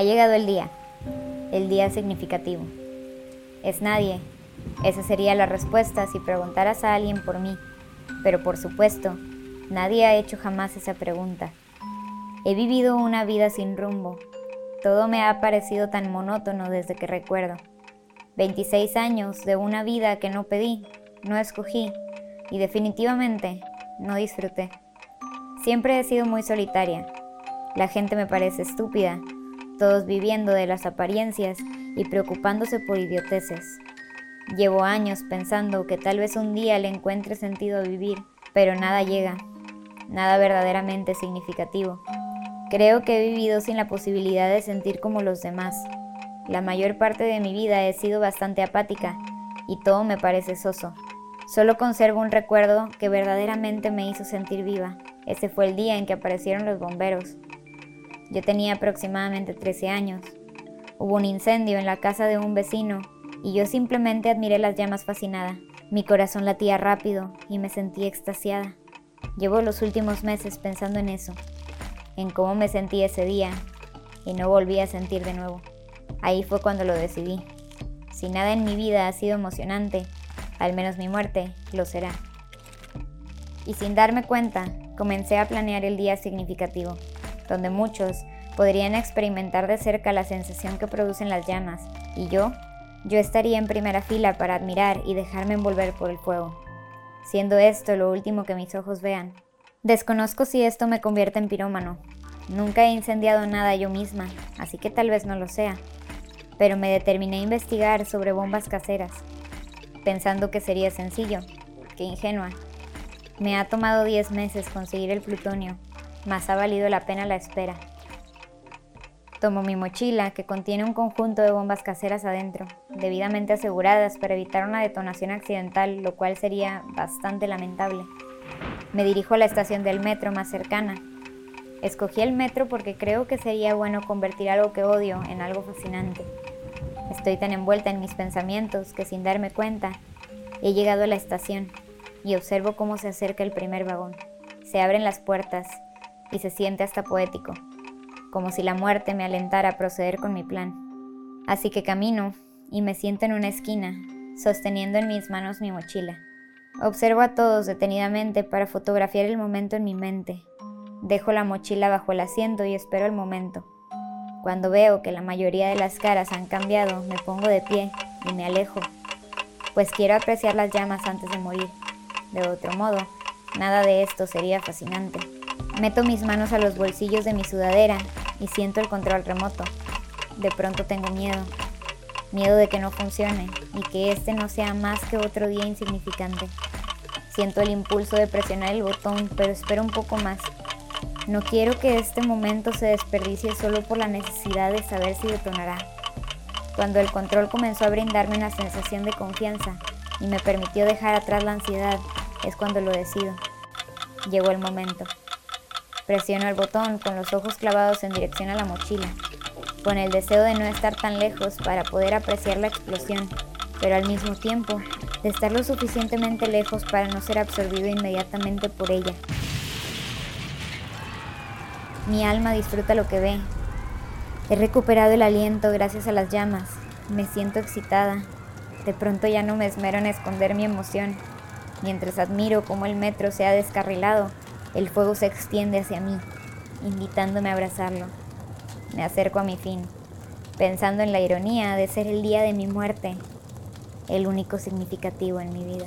Ha llegado el día, el día significativo. Es nadie. Esa sería la respuesta si preguntaras a alguien por mí. Pero por supuesto, nadie ha hecho jamás esa pregunta. He vivido una vida sin rumbo. Todo me ha parecido tan monótono desde que recuerdo. 26 años de una vida que no pedí, no escogí y definitivamente no disfruté. Siempre he sido muy solitaria. La gente me parece estúpida, todos viviendo de las apariencias y preocupándose por idioteces. Llevo años pensando que tal vez un día le encuentre sentido a vivir, pero nada llega, nada verdaderamente significativo. Creo que he vivido sin la posibilidad de sentir como los demás. La mayor parte de mi vida he sido bastante apática y todo me parece soso. Solo conservo un recuerdo que verdaderamente me hizo sentir viva. Ese fue el día en que aparecieron los bomberos. Yo tenía aproximadamente 13 años. Hubo un incendio en la casa de un vecino y yo simplemente admiré las llamas fascinada. Mi corazón latía rápido y me sentí extasiada. Llevo los últimos meses pensando en eso, en cómo me sentí ese día y no volví a sentir de nuevo. Ahí fue cuando lo decidí. Si nada en mi vida ha sido emocionante, al menos mi muerte lo será. Y sin darme cuenta, comencé a planear el día significativo, donde muchos podrían experimentar de cerca la sensación que producen las llamas, y yo, yo estaría en primera fila para admirar y dejarme envolver por el fuego, siendo esto lo último que mis ojos vean. Desconozco si esto me convierte en pirómano. Nunca he incendiado nada yo misma, así que tal vez no lo sea, pero me determiné a investigar sobre bombas caseras pensando que sería sencillo. Qué ingenua. Me ha tomado 10 meses conseguir el plutonio, más ha valido la pena la espera. Tomo mi mochila, que contiene un conjunto de bombas caseras adentro, debidamente aseguradas para evitar una detonación accidental, lo cual sería bastante lamentable. Me dirijo a la estación del metro más cercana. Escogí el metro porque creo que sería bueno convertir algo que odio en algo fascinante. Estoy tan envuelta en mis pensamientos que sin darme cuenta he llegado a la estación y observo cómo se acerca el primer vagón. Se abren las puertas y se siente hasta poético, como si la muerte me alentara a proceder con mi plan. Así que camino y me siento en una esquina, sosteniendo en mis manos mi mochila. Observo a todos detenidamente para fotografiar el momento en mi mente. Dejo la mochila bajo el asiento y espero el momento. Cuando veo que la mayoría de las caras han cambiado, me pongo de pie y me alejo, pues quiero apreciar las llamas antes de morir. De otro modo, nada de esto sería fascinante. Meto mis manos a los bolsillos de mi sudadera y siento el control remoto. De pronto tengo miedo. Miedo de que no funcione y que este no sea más que otro día insignificante. Siento el impulso de presionar el botón, pero espero un poco más no quiero que este momento se desperdicie solo por la necesidad de saber si detonará. Cuando el control comenzó a brindarme una sensación de confianza y me permitió dejar atrás la ansiedad, es cuando lo decido. Llegó el momento. Presiono el botón con los ojos clavados en dirección a la mochila, con el deseo de no estar tan lejos para poder apreciar la explosión, pero al mismo tiempo de estar lo suficientemente lejos para no ser absorbido inmediatamente por ella. Mi alma disfruta lo que ve. He recuperado el aliento gracias a las llamas. Me siento excitada. De pronto ya no me esmero en esconder mi emoción. Mientras admiro cómo el metro se ha descarrilado, el fuego se extiende hacia mí, invitándome a abrazarlo. Me acerco a mi fin, pensando en la ironía de ser el día de mi muerte, el único significativo en mi vida.